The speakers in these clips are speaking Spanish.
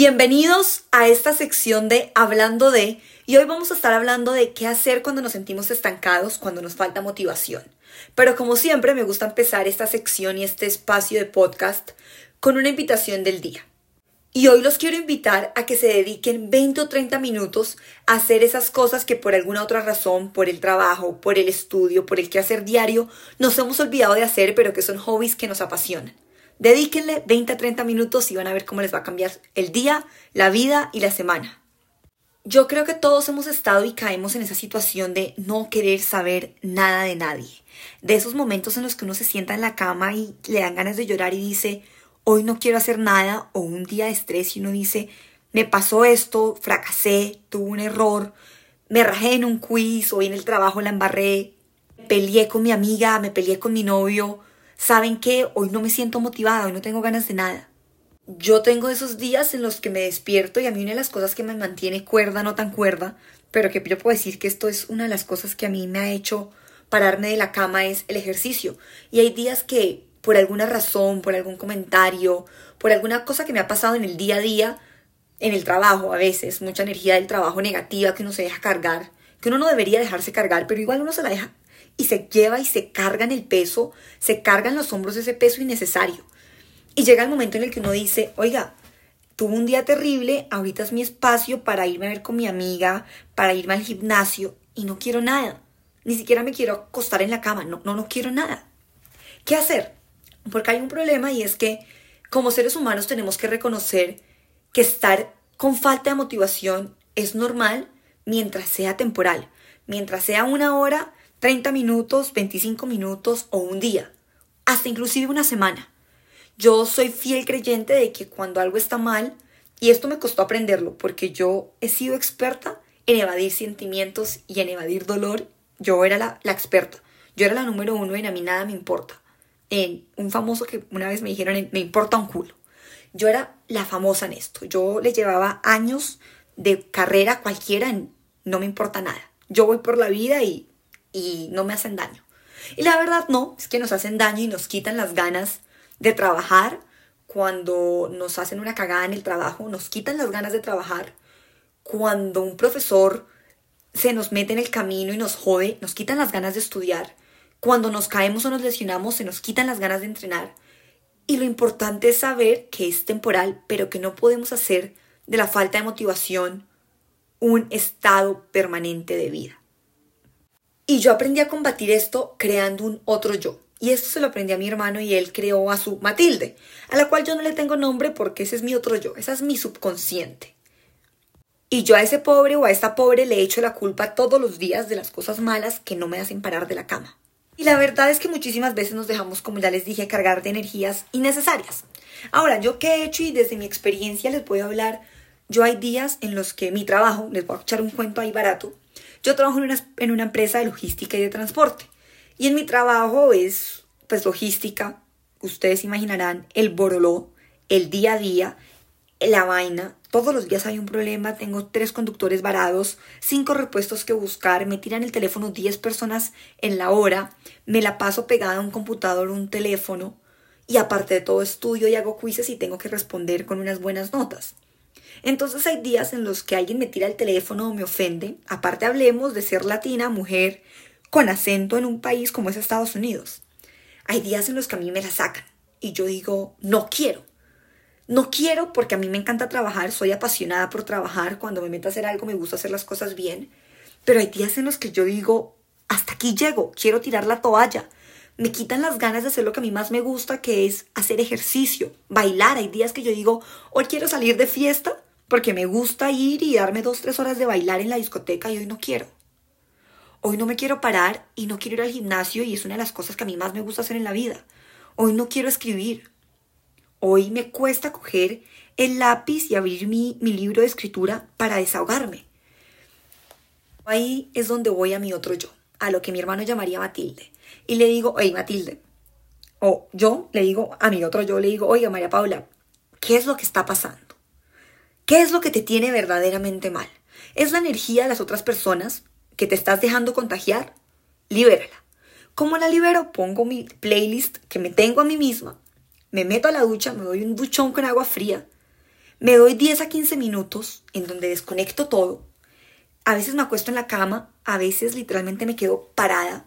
Bienvenidos a esta sección de Hablando de, y hoy vamos a estar hablando de qué hacer cuando nos sentimos estancados, cuando nos falta motivación. Pero como siempre me gusta empezar esta sección y este espacio de podcast con una invitación del día. Y hoy los quiero invitar a que se dediquen 20 o 30 minutos a hacer esas cosas que por alguna otra razón, por el trabajo, por el estudio, por el quehacer diario, nos hemos olvidado de hacer, pero que son hobbies que nos apasionan. Dedíquenle 20 a 30 minutos y van a ver cómo les va a cambiar el día, la vida y la semana. Yo creo que todos hemos estado y caemos en esa situación de no querer saber nada de nadie. De esos momentos en los que uno se sienta en la cama y le dan ganas de llorar y dice, hoy no quiero hacer nada, o un día de estrés y uno dice, me pasó esto, fracasé, tuve un error, me rajé en un quiz, hoy en el trabajo la embarré, peleé con mi amiga, me peleé con mi novio, ¿saben qué? Hoy no me siento motivada, hoy no tengo ganas de nada. Yo tengo esos días en los que me despierto y a mí una de las cosas que me mantiene cuerda, no tan cuerda, pero que yo puedo decir que esto es una de las cosas que a mí me ha hecho pararme de la cama es el ejercicio. Y hay días que por alguna razón, por algún comentario, por alguna cosa que me ha pasado en el día a día, en el trabajo a veces, mucha energía del trabajo negativa que uno se deja cargar, que uno no debería dejarse cargar, pero igual uno se la deja y se lleva y se carga en el peso, se carga en los hombros ese peso innecesario. Y llega el momento en el que uno dice, oiga, tuve un día terrible, ahorita es mi espacio para irme a ver con mi amiga, para irme al gimnasio y no quiero nada. Ni siquiera me quiero acostar en la cama, no, no, no quiero nada. ¿Qué hacer? Porque hay un problema y es que como seres humanos tenemos que reconocer que estar con falta de motivación es normal mientras sea temporal, mientras sea una hora 30 minutos, 25 minutos o un día, hasta inclusive una semana. Yo soy fiel creyente de que cuando algo está mal, y esto me costó aprenderlo porque yo he sido experta en evadir sentimientos y en evadir dolor, yo era la, experta, yo era la número uno en a mí nada me importa. En un famoso que una vez me dijeron, me importa un culo. Yo era la famosa en esto. Yo le llevaba años de carrera cualquiera en no me importa nada. Yo voy por la vida y y no me hacen daño. Y la verdad no, es que nos hacen daño y nos quitan las ganas de trabajar cuando nos hacen una cagada en el trabajo, nos quitan las ganas de trabajar cuando un profesor se nos mete en el camino y nos jode, nos quitan las ganas de estudiar, cuando nos caemos o nos lesionamos se nos quitan las ganas de entrenar. Y lo importante es saber que es temporal, pero que no podemos hacer de la falta de motivación un estado permanente de vida. Y yo aprendí a combatir esto creando un otro yo. Y esto se lo aprendí a mi hermano y él creó a su Matilde, a la cual yo no le tengo nombre porque ese es mi otro yo, esa es mi subconsciente. Y yo a ese pobre o a esta pobre le echo la culpa todos los días de las cosas malas que no me hacen parar de la cama. Y la verdad es que muchísimas veces nos dejamos, como ya les dije, cargar de energías innecesarias. Ahora, yo qué he hecho y desde mi experiencia les puedo hablar, yo hay días en los que mi trabajo, les voy a echar un cuento ahí barato, yo trabajo en una, empresa de logística y de transporte. Y en mi trabajo es, pues, logística. Ustedes imaginarán el boroló, el día a día, la vaina. Todos los días hay un problema. Tengo tres conductores varados, cinco repuestos que buscar. Me tiran el teléfono 10 personas en la hora. Me la paso pegada a un computador, un teléfono. Y aparte de todo, estudio y hago quizzes y tengo que responder con unas buenas notas. Entonces hay días en los que alguien me tira el teléfono o me ofende. Aparte hablemos de ser latina, mujer, con acento en un país como es Estados Unidos. Hay días en los que a mí me la sacan y yo digo, no quiero. No quiero porque a mí me encanta trabajar, soy apasionada por trabajar, cuando me meto a hacer algo me gusta hacer las cosas bien, pero hay días en los que yo digo, hasta aquí llego, quiero tirar la toalla. Me quitan las ganas de hacer lo que a mí más me gusta, que es hacer ejercicio, bailar. Hay días que yo digo, hoy quiero salir de fiesta, porque me gusta ir y darme dos, tres horas de bailar en la discoteca y hoy no quiero. Hoy no me quiero parar y no quiero ir al gimnasio y es una de las cosas que a mí más me gusta hacer en la vida. Hoy no quiero escribir. Hoy me cuesta coger el lápiz y abrir mi, mi libro de escritura para desahogarme. Ahí es donde voy a mi otro yo, a lo que mi hermano llamaría Matilde. Y le digo, hey Matilde. O yo le digo a mi otro yo, le digo, oiga María Paula, ¿qué es lo que está pasando? ¿Qué es lo que te tiene verdaderamente mal? ¿Es la energía de las otras personas que te estás dejando contagiar? Libérala. ¿Cómo la libero? Pongo mi playlist que me tengo a mí misma, me meto a la ducha, me doy un duchón con agua fría, Me doy 10 a 15 minutos en donde desconecto todo. A veces me acuesto en la cama, a veces literalmente me quedo parada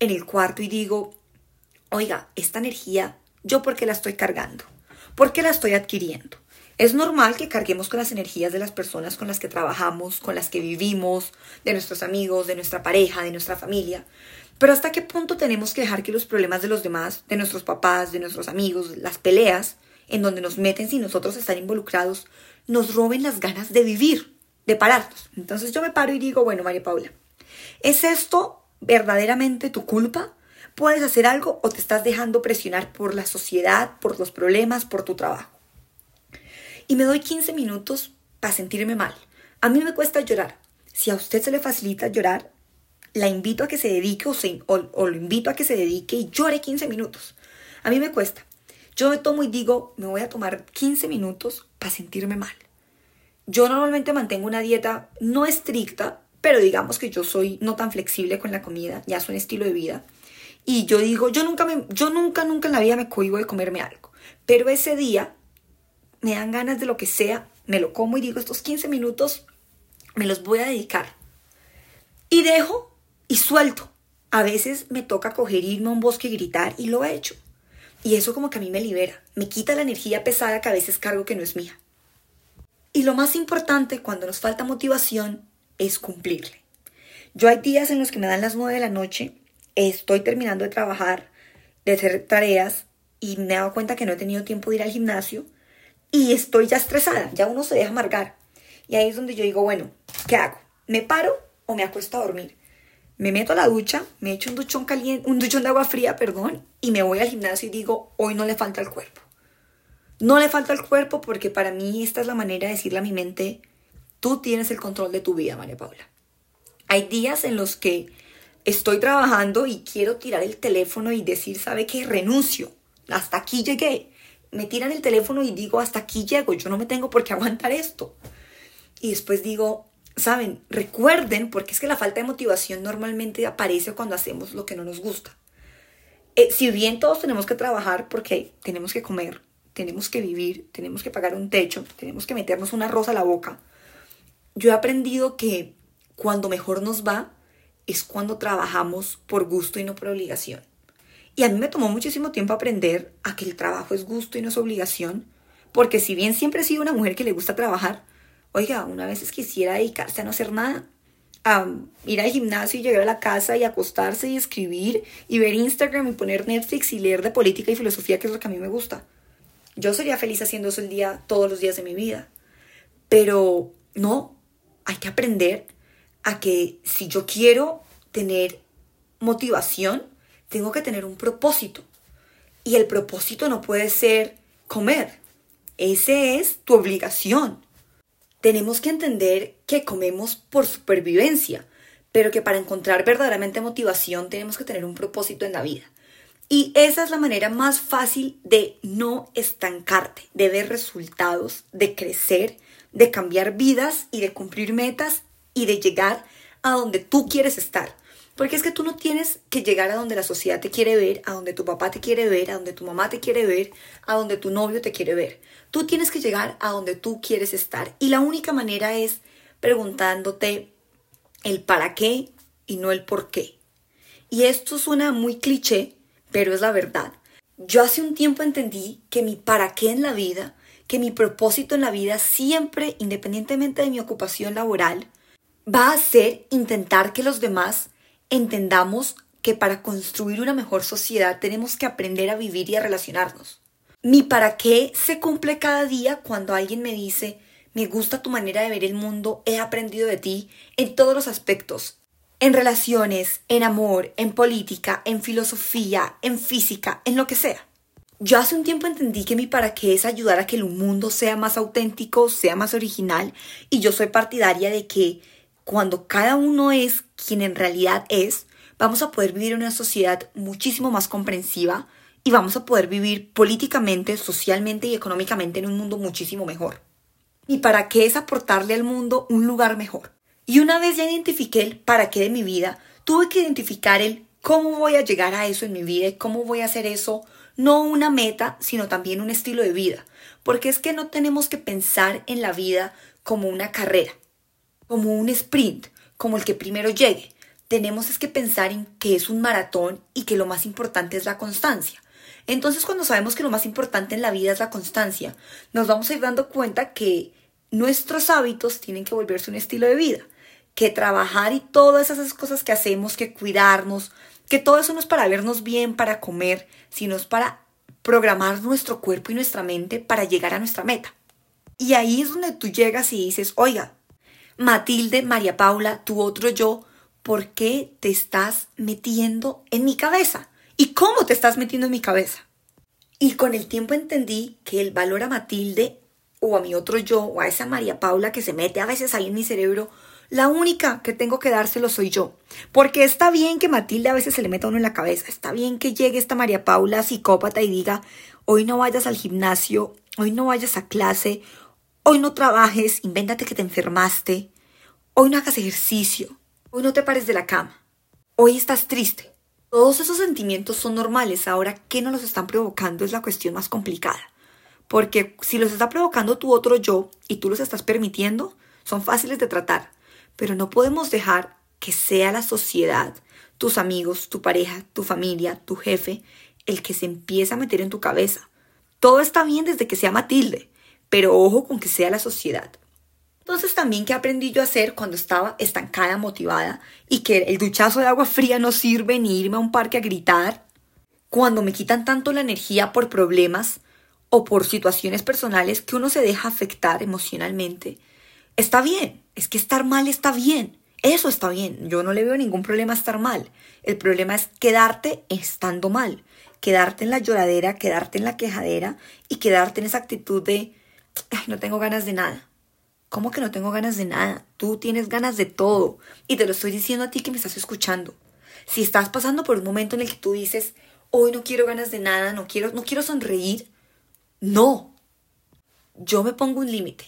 en el cuarto y digo, oiga, esta energía, ¿yo por qué la estoy cargando? ¿Por qué la estoy adquiriendo? Es normal que carguemos con las energías de las personas con las que trabajamos, con las que vivimos, de nuestros amigos, de nuestra pareja, de nuestra familia. Pero ¿hasta qué punto tenemos que dejar que los problemas de los demás, de nuestros papás, de nuestros amigos, las peleas, en donde nos meten sin nosotros estar involucrados, nos roben las ganas de vivir, de pararnos? Entonces yo me paro y digo, bueno, María Paula, ¿es esto verdaderamente tu culpa? ¿Puedes hacer algo o te estás dejando presionar por la sociedad, por los problemas, por tu trabajo? Y me doy 15 minutos para sentirme mal. A mí me cuesta llorar. Si a usted se le facilita llorar, la invito a que se dedique o, o, lo invito a que se dedique y llore 15 minutos. A mí me cuesta. Yo me tomo y digo, me voy a tomar 15 minutos para sentirme mal. Yo normalmente mantengo una dieta no estricta, pero digamos que yo soy no tan flexible con la comida, ya es un estilo de vida. Y yo digo, yo nunca, me, yo nunca, nunca en la vida me cohibo de comerme algo. Pero ese día me dan ganas de lo que sea, me lo como y digo, estos 15 minutos me los voy a dedicar. Y dejo y suelto. A veces me toca coger, irme a un bosque y gritar y lo he hecho. Y eso como que a mí me libera, me quita la energía pesada que a veces cargo que no es mía. Y lo más importante cuando nos falta motivación es cumplirle. Yo hay días en los que me dan las nueve de la noche, estoy terminando de trabajar, de hacer tareas y me he dado cuenta que no he tenido tiempo de ir al gimnasio y estoy ya estresada, ya uno se deja amargar. Y ahí es donde yo digo, bueno, ¿qué hago? ¿Me paro o me acuesto a dormir? me meto a la ducha, me echo un duchón caliente, un duchón de agua fría, perdón, y me voy al gimnasio y digo, hoy no le falta el cuerpo. No le falta el cuerpo porque para mí esta es la manera de decirle a mi mente, tú tienes el control de tu vida, María Paula. Hay días en los que estoy trabajando y quiero tirar el teléfono y decir, ¿sabe qué? Renuncio. Hasta aquí llegué. Me tiran el teléfono y digo, hasta aquí llego. Yo no me tengo por qué aguantar esto. Y después digo, Saben, recuerden, porque es que la falta de motivación normalmente aparece cuando hacemos lo que no nos gusta. Eh, si bien todos tenemos que trabajar porque tenemos que comer, tenemos que vivir, tenemos que pagar un techo, tenemos que meternos una rosa a la boca, yo he aprendido que cuando mejor nos va es cuando trabajamos por gusto y no por obligación. Y a mí me tomó muchísimo tiempo aprender a que el trabajo es gusto y no es obligación, porque si bien siempre he sido una mujer que le gusta trabajar, Oiga, una vez quisiera dedicarse a no hacer nada, a ir al gimnasio y llegar a la casa y acostarse y escribir y ver Instagram y poner Netflix y leer de política y filosofía, que es lo que a mí me gusta. Yo sería feliz haciendo eso el día, todos los días de mi vida. Pero no, hay que aprender a que si yo quiero tener motivación, tengo que tener un propósito. Y el propósito no puede ser comer. Ese es tu obligación tenemos que entender que comemos por supervivencia, pero que para encontrar verdaderamente motivación tenemos que tener un propósito en la vida. Y esa es la manera más fácil de no estancarte, de ver resultados, de crecer, de cambiar vidas y de cumplir metas y de llegar a donde tú quieres estar. Porque es que tú no tienes que llegar a donde la sociedad te quiere ver, a donde tu papá te quiere ver, a donde tu mamá te quiere ver, a donde tu novio te quiere ver. Tú tienes que llegar a donde tú quieres estar. Y la única manera es preguntándote el para qué y no el por qué. Y esto suena muy cliché, pero es la verdad. Yo hace un tiempo entendí que mi para qué en la vida, que mi propósito en la vida siempre, independientemente de mi ocupación laboral, va a ser intentar que los demás entendamos que para construir una mejor sociedad tenemos que aprender a vivir y a relacionarnos. Mi para qué se cumple cada día cuando alguien me dice, me gusta tu manera de ver el mundo, he aprendido de ti en todos los aspectos, en relaciones, en amor, en política, en filosofía, en física, en lo que sea. Yo hace un tiempo entendí que mi para qué es ayudar a que el mundo sea más auténtico, sea más original, y yo soy partidaria de que cuando cada uno es quien en realidad es, vamos a poder vivir una sociedad muchísimo más comprensiva y vamos a poder vivir políticamente, socialmente y económicamente en un mundo muchísimo mejor. ¿Y para qué es aportarle al mundo un lugar mejor? Y una vez ya identifiqué el para qué de mi vida, tuve que identificar el cómo voy a llegar a eso en mi vida y cómo voy a hacer eso no una meta, sino también un estilo de vida. Porque es que no tenemos que pensar en la vida como una carrera, como un sprint, como el que primero llegue. Tenemos es que pensar en que es un maratón y que lo más importante es la constancia. Entonces cuando sabemos que lo más importante en la vida es la constancia, nos vamos a ir dando cuenta que nuestros hábitos tienen que volverse un estilo de vida, que trabajar y todas esas cosas que hacemos, que cuidarnos, que todo eso no es para vernos bien, para comer, sino es para programar nuestro cuerpo y nuestra mente para llegar a nuestra meta. Y ahí es donde tú llegas y dices, oiga, Matilde, María Paula, tu otro yo, ¿por qué te estás metiendo en mi cabeza? ¿Y cómo te estás metiendo en mi cabeza? Y con el tiempo entendí que el valor a Matilde o a mi otro yo o a esa María Paula que se mete a veces ahí en mi cerebro, la única que tengo que dárselo soy yo. Porque está bien que Matilde a veces se le meta uno en la cabeza, está bien que llegue esta María Paula psicópata y diga, hoy no vayas al gimnasio, hoy no vayas a clase, hoy no trabajes, invéntate que te enfermaste, hoy no hagas ejercicio, hoy no te pares de la cama, hoy estás triste. Todos esos sentimientos son normales, ahora qué nos los están provocando es la cuestión más complicada. Porque si los está provocando tu otro yo y tú los estás permitiendo, son fáciles de tratar. Pero no podemos dejar que sea la sociedad, tus amigos, tu pareja, tu familia, tu jefe, el que se empiece a meter en tu cabeza. Todo está bien desde que sea Matilde, pero ojo con que sea la sociedad. Entonces también qué aprendí yo a hacer cuando estaba estancada, motivada y que el duchazo de agua fría no sirve ni irme a un parque a gritar. Cuando me quitan tanto la energía por problemas o por situaciones personales que uno se deja afectar emocionalmente. Está bien, es que estar mal está bien. Eso está bien, yo no le veo ningún problema a estar mal. El problema es quedarte estando mal, quedarte en la lloradera, quedarte en la quejadera y quedarte en esa actitud de, no tengo ganas de nada. ¿Cómo que no tengo ganas de nada? Tú tienes ganas de todo. Y te lo estoy diciendo a ti que me estás escuchando. Si estás pasando por un momento en el que tú dices, hoy no quiero ganas de nada, no quiero, no quiero sonreír, no. Yo me pongo un límite.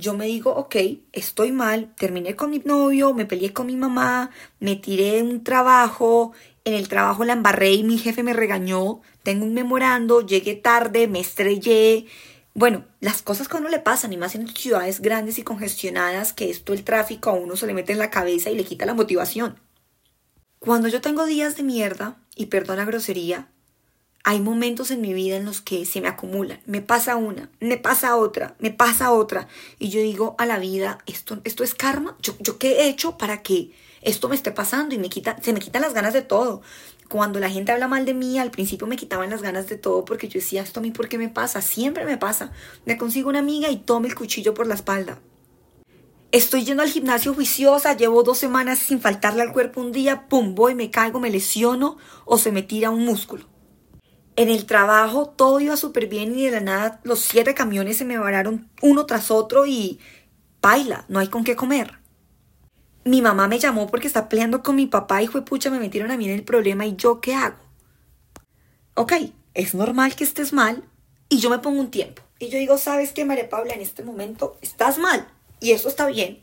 Yo me digo, ok, estoy mal, terminé con mi novio, me peleé con mi mamá, me tiré un trabajo, en el trabajo la embarré y mi jefe me regañó, tengo un memorando, llegué tarde, me estrellé, bueno, las cosas que a uno le pasan, y más en ciudades grandes y congestionadas, que esto el tráfico a uno se le mete en la cabeza y le quita la motivación. Cuando yo tengo días de mierda, y perdona grosería, hay momentos en mi vida en los que se me acumulan. Me pasa una, me pasa otra, me pasa otra. Y yo digo a la vida, esto, esto es karma. ¿Yo, ¿Yo qué he hecho para que esto me esté pasando? Y me quita, se me quitan las ganas de todo cuando la gente habla mal de mí, al principio me quitaban las ganas de todo porque yo decía, esto a mí, ¿por qué me pasa? Siempre me pasa. Me consigo una amiga y tome el cuchillo por la espalda. Estoy yendo al gimnasio juiciosa, llevo dos semanas sin faltarle al cuerpo un día, pum, voy, me caigo, me lesiono o se me tira un músculo. En el trabajo todo iba súper bien y de la nada los siete camiones se me vararon uno tras otro y baila, no hay con qué comer mi mamá me llamó porque está peleando con mi papá y fue pucha, me metieron a mí en el problema y yo qué hago. Ok, es normal que estés mal y yo me pongo un tiempo. Y yo digo, ¿sabes qué, María Paula? En este momento estás mal y eso está bien.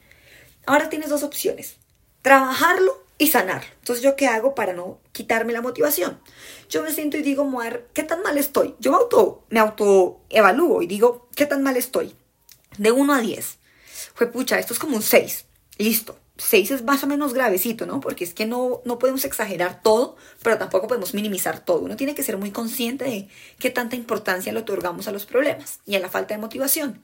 Ahora tienes dos opciones, trabajarlo y sanarlo. Entonces, ¿yo qué hago para no quitarme la motivación? Yo me siento y digo, mujer, ¿qué tan mal estoy? Yo me auto, me auto evalúo y digo, ¿qué tan mal estoy? De 1 a 10. Fue pucha, esto es como un 6. Listo 6 es más o menos gravecito, ¿no? Porque es que no, no podemos exagerar todo, pero tampoco podemos minimizar todo. Uno tiene que ser muy consciente de qué tanta importancia le otorgamos a los problemas y a la falta de motivación.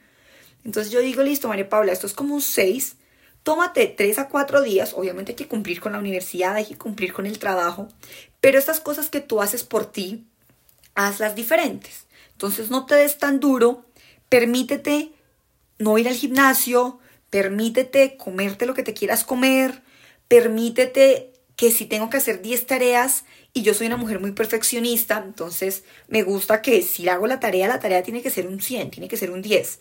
Entonces yo digo, listo, María Paula, esto es como un 6. Tómate 3 a 4 días. Obviamente hay que cumplir con la universidad, hay que cumplir con el trabajo. Pero estas cosas que tú haces por ti, hazlas diferentes. Entonces no te des tan duro. Permítete no ir al gimnasio, Permítete comerte lo que te quieras comer. Permítete que si tengo que hacer 10 tareas y yo soy una mujer muy perfeccionista, entonces me gusta que si hago la tarea, la tarea tiene que ser un 100, tiene que ser un 10.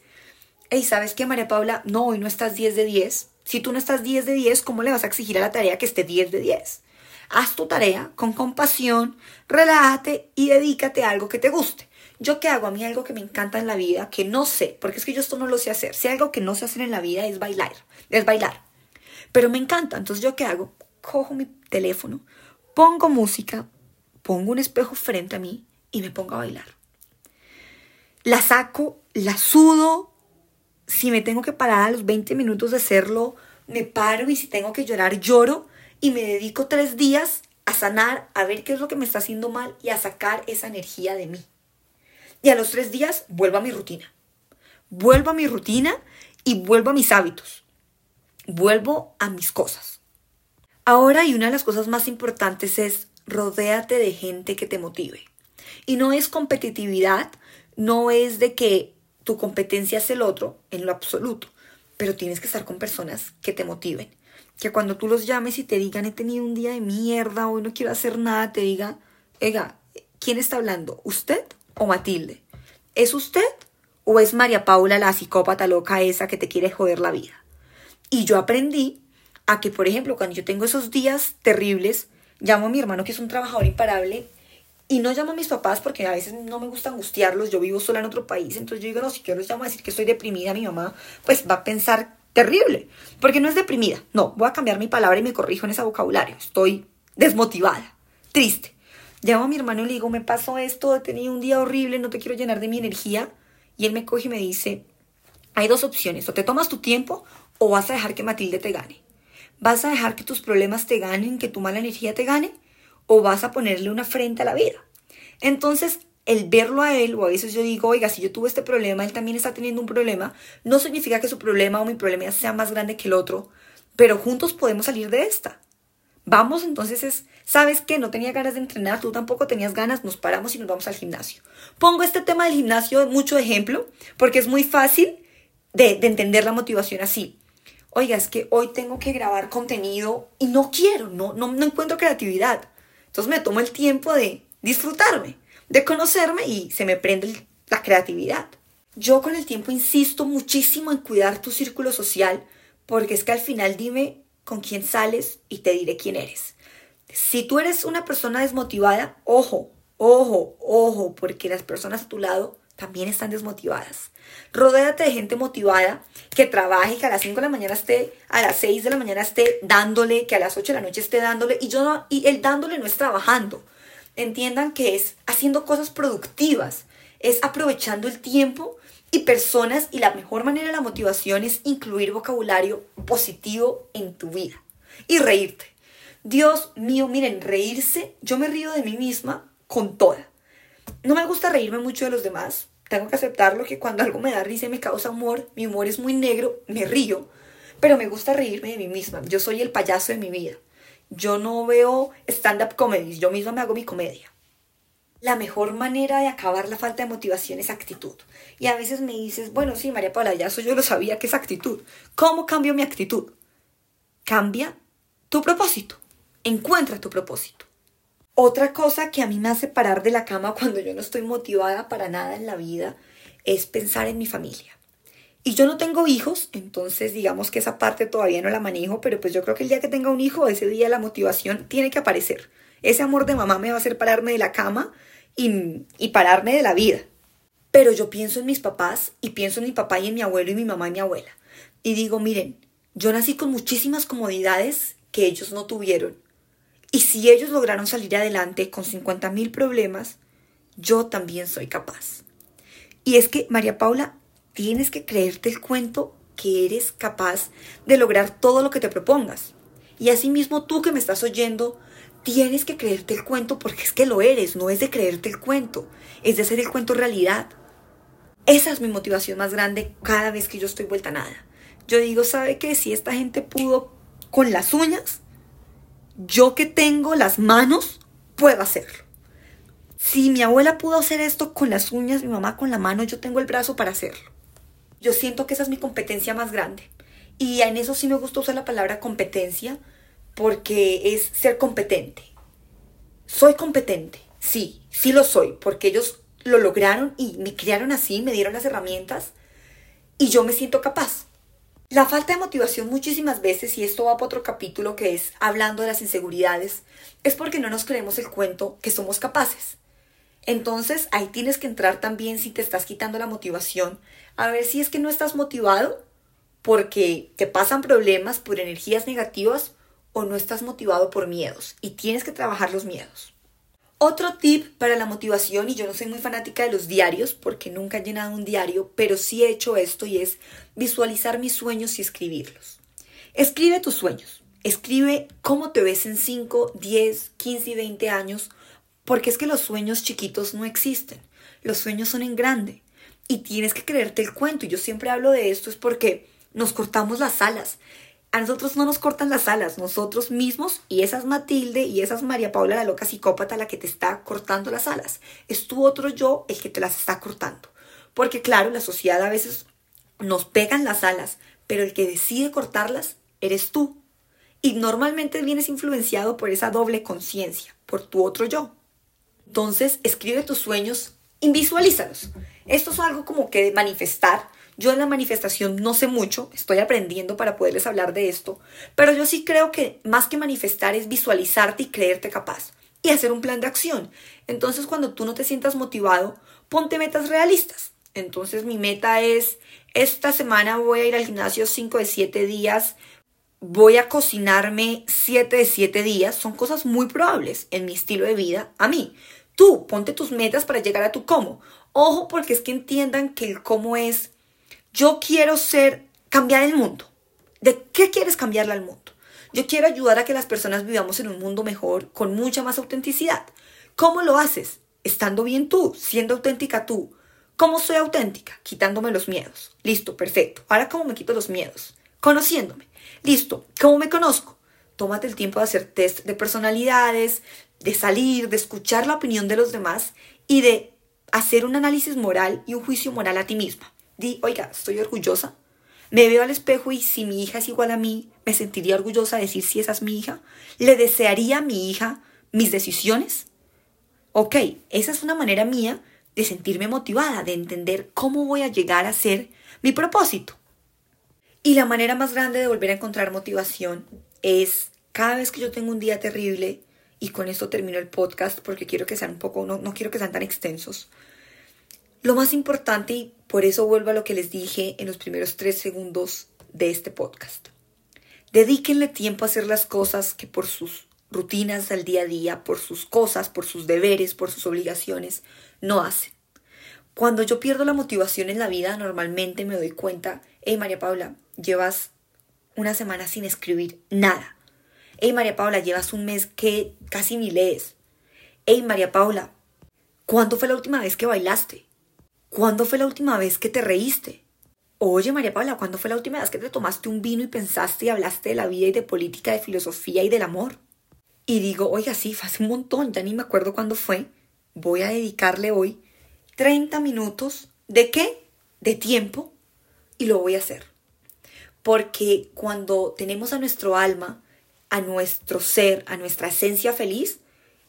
Ey, ¿sabes qué, María Paula? No, hoy no estás 10 de 10. Si tú no estás 10 de 10, ¿cómo le vas a exigir a la tarea que esté 10 de 10? Haz tu tarea con compasión, relájate y dedícate a algo que te guste. ¿Yo qué hago? A mí algo que me encanta en la vida, que no sé, porque es que yo esto no lo sé hacer. Si algo que no sé hacer en la vida es bailar, es bailar. Pero me encanta, entonces ¿yo qué hago? Cojo mi teléfono, pongo música, pongo un espejo frente a mí y me pongo a bailar. La saco, la sudo. Si me tengo que parar a los 20 minutos de hacerlo, me paro y si tengo que llorar, lloro y me dedico tres días a sanar, a ver qué es lo que me está haciendo mal y a sacar esa energía de mí. Y a los tres días vuelvo a mi rutina. Vuelvo a mi rutina y vuelvo a mis hábitos. Vuelvo a mis cosas. Ahora y una de las cosas más importantes es rodéate de gente que te motive. Y no es competitividad, no es de que tu competencia es el otro en lo absoluto, pero tienes que estar con personas que te motiven. Que cuando tú los llames y te digan he tenido un día de mierda, hoy no quiero hacer nada, te diga, oiga, ¿quién está hablando? ¿Usted o Matilde? ¿Es usted o es María Paula la psicópata loca esa que te quiere joder la vida? Y yo aprendí a que, por ejemplo, cuando yo tengo esos días terribles, llamo a mi hermano que es un trabajador imparable y no llamo a mis papás porque a veces no me gusta angustiarlos, yo vivo sola en otro país, entonces yo digo, no, si yo los llamo a decir que estoy deprimida, mi mamá pues va a pensar terrible, porque no es deprimida, no, voy a cambiar mi palabra y me corrijo en ese vocabulario, estoy desmotivada, triste. Llamo a mi hermano y le digo, me pasó esto, he tenido un día horrible, no te quiero llenar de mi energía, y él me coge y me dice, hay dos opciones, o te tomas tu tiempo o vas a dejar que Matilde te gane. ¿Vas a dejar que tus problemas te ganen, que tu mala energía te gane? ¿O vas a ponerle una frente a la vida? Entonces, el verlo a él, o a veces yo digo, oiga, si yo tuve este problema, él también está teniendo un problema, no significa que su problema o mi problema sea más grande que el otro, pero juntos podemos salir de esta. Vamos, entonces es, ¿sabes qué? No tenía ganas de entrenar, tú tampoco tenías ganas, nos paramos y nos vamos al gimnasio. Pongo este tema del gimnasio mucho ejemplo, porque es muy fácil de, de entender la motivación así oiga, es que hoy tengo que grabar contenido y no quiero, no, no, no encuentro creatividad. Entonces me tomo el tiempo de disfrutarme, de conocerme y se me prende la creatividad. Yo con el tiempo insisto muchísimo en cuidar tu círculo social porque es que al final dime con quién sales y te diré quién eres. Si tú eres una persona desmotivada, ojo, ojo, ojo, porque las personas a tu lado también están desmotivadas. Rodéate de gente motivada que trabaje, que a las 5 de la mañana esté, a las 6 de la mañana esté dándole, que a las 8 de la noche esté dándole. Y, yo no, y el dándole no es trabajando. Entiendan que es haciendo cosas productivas, es aprovechando el tiempo y personas y la mejor manera de la motivación es incluir vocabulario positivo en tu vida y reírte. Dios mío, miren, reírse, yo me río de mí misma con toda. No me gusta reírme mucho de los demás, tengo que aceptarlo que cuando algo me da risa y me causa humor, mi humor es muy negro, me río, pero me gusta reírme de mí misma. Yo soy el payaso de mi vida. Yo no veo stand-up comedies, yo misma me hago mi comedia. La mejor manera de acabar la falta de motivación es actitud. Y a veces me dices, bueno, sí, María Paula, ya eso yo lo sabía que es actitud. ¿Cómo cambio mi actitud? Cambia tu propósito. Encuentra tu propósito. Otra cosa que a mí me hace parar de la cama cuando yo no estoy motivada para nada en la vida es pensar en mi familia. Y yo no tengo hijos, entonces digamos que esa parte todavía no la manejo, pero pues yo creo que el día que tenga un hijo, ese día la motivación tiene que aparecer. Ese amor de mamá me va a hacer pararme de la cama y, pararme de la vida. Pero yo pienso en mis papás y pienso en mi papá y en mi abuelo y mi mamá y mi abuela. Y digo, miren, yo nací con muchísimas comodidades que ellos no tuvieron. Y si ellos lograron salir adelante con 50 mil problemas, yo también soy capaz. Y es que, María Paula, tienes que creerte el cuento que eres capaz de lograr todo lo que te propongas. Y asimismo tú que me estás oyendo, tienes que creerte el cuento porque es que lo eres, no es de creerte el cuento, es de hacer el cuento realidad. Esa es mi motivación más grande cada vez que yo estoy vuelta a nada. Yo digo, ¿sabe qué? Si esta gente pudo con las uñas, yo que tengo las manos, puedo hacerlo. Si mi abuela pudo hacer esto con las uñas, mi mamá con la mano, yo tengo el brazo para hacerlo. Yo siento que esa es mi competencia más grande. Y en eso sí me gusta usar la palabra competencia porque es ser competente. Soy competente, sí, sí lo soy, porque ellos lo lograron y me criaron así, me dieron las herramientas y yo me siento capaz. La falta de motivación muchísimas veces, y esto va para otro capítulo que es hablando de las inseguridades, es porque no nos creemos el cuento que somos capaces. Entonces ahí tienes que entrar también si te estás quitando la motivación, a ver si es que no estás motivado porque te pasan problemas por energías negativas o no estás motivado por miedos y tienes que trabajar los miedos. Otro tip para la motivación, y yo no soy muy fanática de los diarios porque nunca he llenado un diario, pero sí he hecho esto y es visualizar mis sueños y escribirlos. Escribe tus sueños, escribe cómo te ves en 5, 10, 15 y 20 años, porque es que los sueños chiquitos no existen, los sueños son en grande y tienes que creerte el cuento. Y yo siempre hablo de esto es porque nos cortamos las alas a nosotros no nos cortan las alas, nosotros mismos, y esa es Matilde y esa es María Paula, la loca psicópata, la que te está cortando las alas. Es tu otro yo el que te las está cortando. Porque claro, la sociedad a veces nos pegan las alas, pero el que decide cortarlas eres tú. Y normalmente vienes influenciado por esa doble conciencia, por tu otro yo. Entonces, escribe tus sueños y visualízalos. Esto es algo como que manifestar yo en la manifestación no sé mucho, estoy aprendiendo para poderles hablar de esto, pero yo sí creo que más que manifestar es visualizarte y creerte capaz y hacer un plan de acción. Entonces cuando tú no te sientas motivado, ponte metas realistas. Entonces mi meta es, esta semana voy a ir al gimnasio 5 de 7 días, voy a cocinarme 7 de 7 días, son cosas muy probables en mi estilo de vida a mí. Tú ponte tus metas para llegar a tu cómo. Ojo porque es que entiendan que el cómo es yo quiero ser, cambiar el mundo. ¿De qué quieres cambiarle al mundo? Yo quiero ayudar a que las personas vivamos en un mundo mejor, con mucha más autenticidad. ¿Cómo lo haces? Estando bien tú, siendo auténtica tú. ¿Cómo soy auténtica? Quitándome los miedos. Listo, perfecto. Ahora, ¿cómo me quito los miedos? Conociéndome. Listo. ¿Cómo me conozco? Tómate el tiempo de hacer test de personalidades, de salir, de escuchar la opinión de los demás y de hacer un análisis moral y un juicio moral a ti misma. Di, oiga, estoy orgullosa. Me veo al espejo y si mi hija es igual a mí, me sentiría orgullosa de decir si esa es mi hija. ¿Le desearía a mi hija mis decisiones? Ok, esa es una manera mía de sentirme motivada, de entender cómo voy a llegar a ser mi propósito. Y la manera más grande de volver a encontrar motivación es cada vez que yo tengo un día terrible, y con esto termino el podcast porque quiero que sean un poco, no, no quiero que sean tan extensos, lo más importante, y por eso vuelvo a lo que les dije en los primeros tres segundos de este podcast. Dedíquenle tiempo a hacer las cosas que por sus rutinas del día a día, por sus cosas, por sus deberes, por sus obligaciones, no hacen. Cuando yo pierdo la motivación en la vida, normalmente me doy cuenta, hey María Paula, llevas una semana sin escribir nada. Hey María Paula, llevas un mes que casi ni lees. Hey María Paula, ¿cuándo fue la última vez que bailaste? ¿Cuándo fue la última vez que te reíste? Oye, María Paula, ¿cuándo fue la última vez que te tomaste un vino y pensaste y hablaste de la vida y de política, de filosofía y del amor? Y digo, oiga, sí, fue hace un montón, ya ni me acuerdo cuándo fue. Voy a dedicarle hoy 30 minutos de qué? De tiempo y lo voy a hacer. Porque cuando tenemos a nuestro alma, a nuestro ser, a nuestra esencia feliz,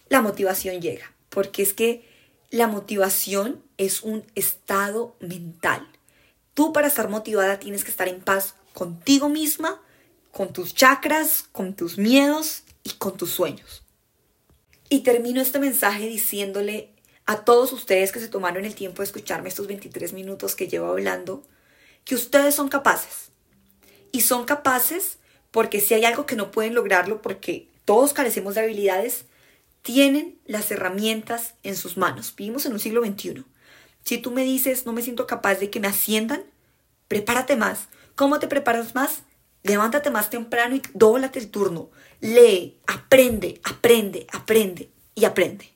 la motivación llega. Porque es que la motivación es un estado mental. Tú para estar motivada tienes que estar en paz contigo misma, con tus chakras, con tus miedos y con tus sueños. Y termino este mensaje diciéndole a todos ustedes que se tomaron el tiempo de escucharme estos 23 minutos que llevo hablando, que ustedes son capaces. Y son capaces porque si hay algo que no pueden lograrlo, porque todos carecemos de habilidades, tienen las herramientas en sus manos. Vivimos en un siglo XXI. Si tú me dices, no me siento capaz de que me asciendan, prepárate más. ¿Cómo te preparas más? Levántate más temprano y dóblate el turno. Lee, aprende, aprende, aprende y aprende.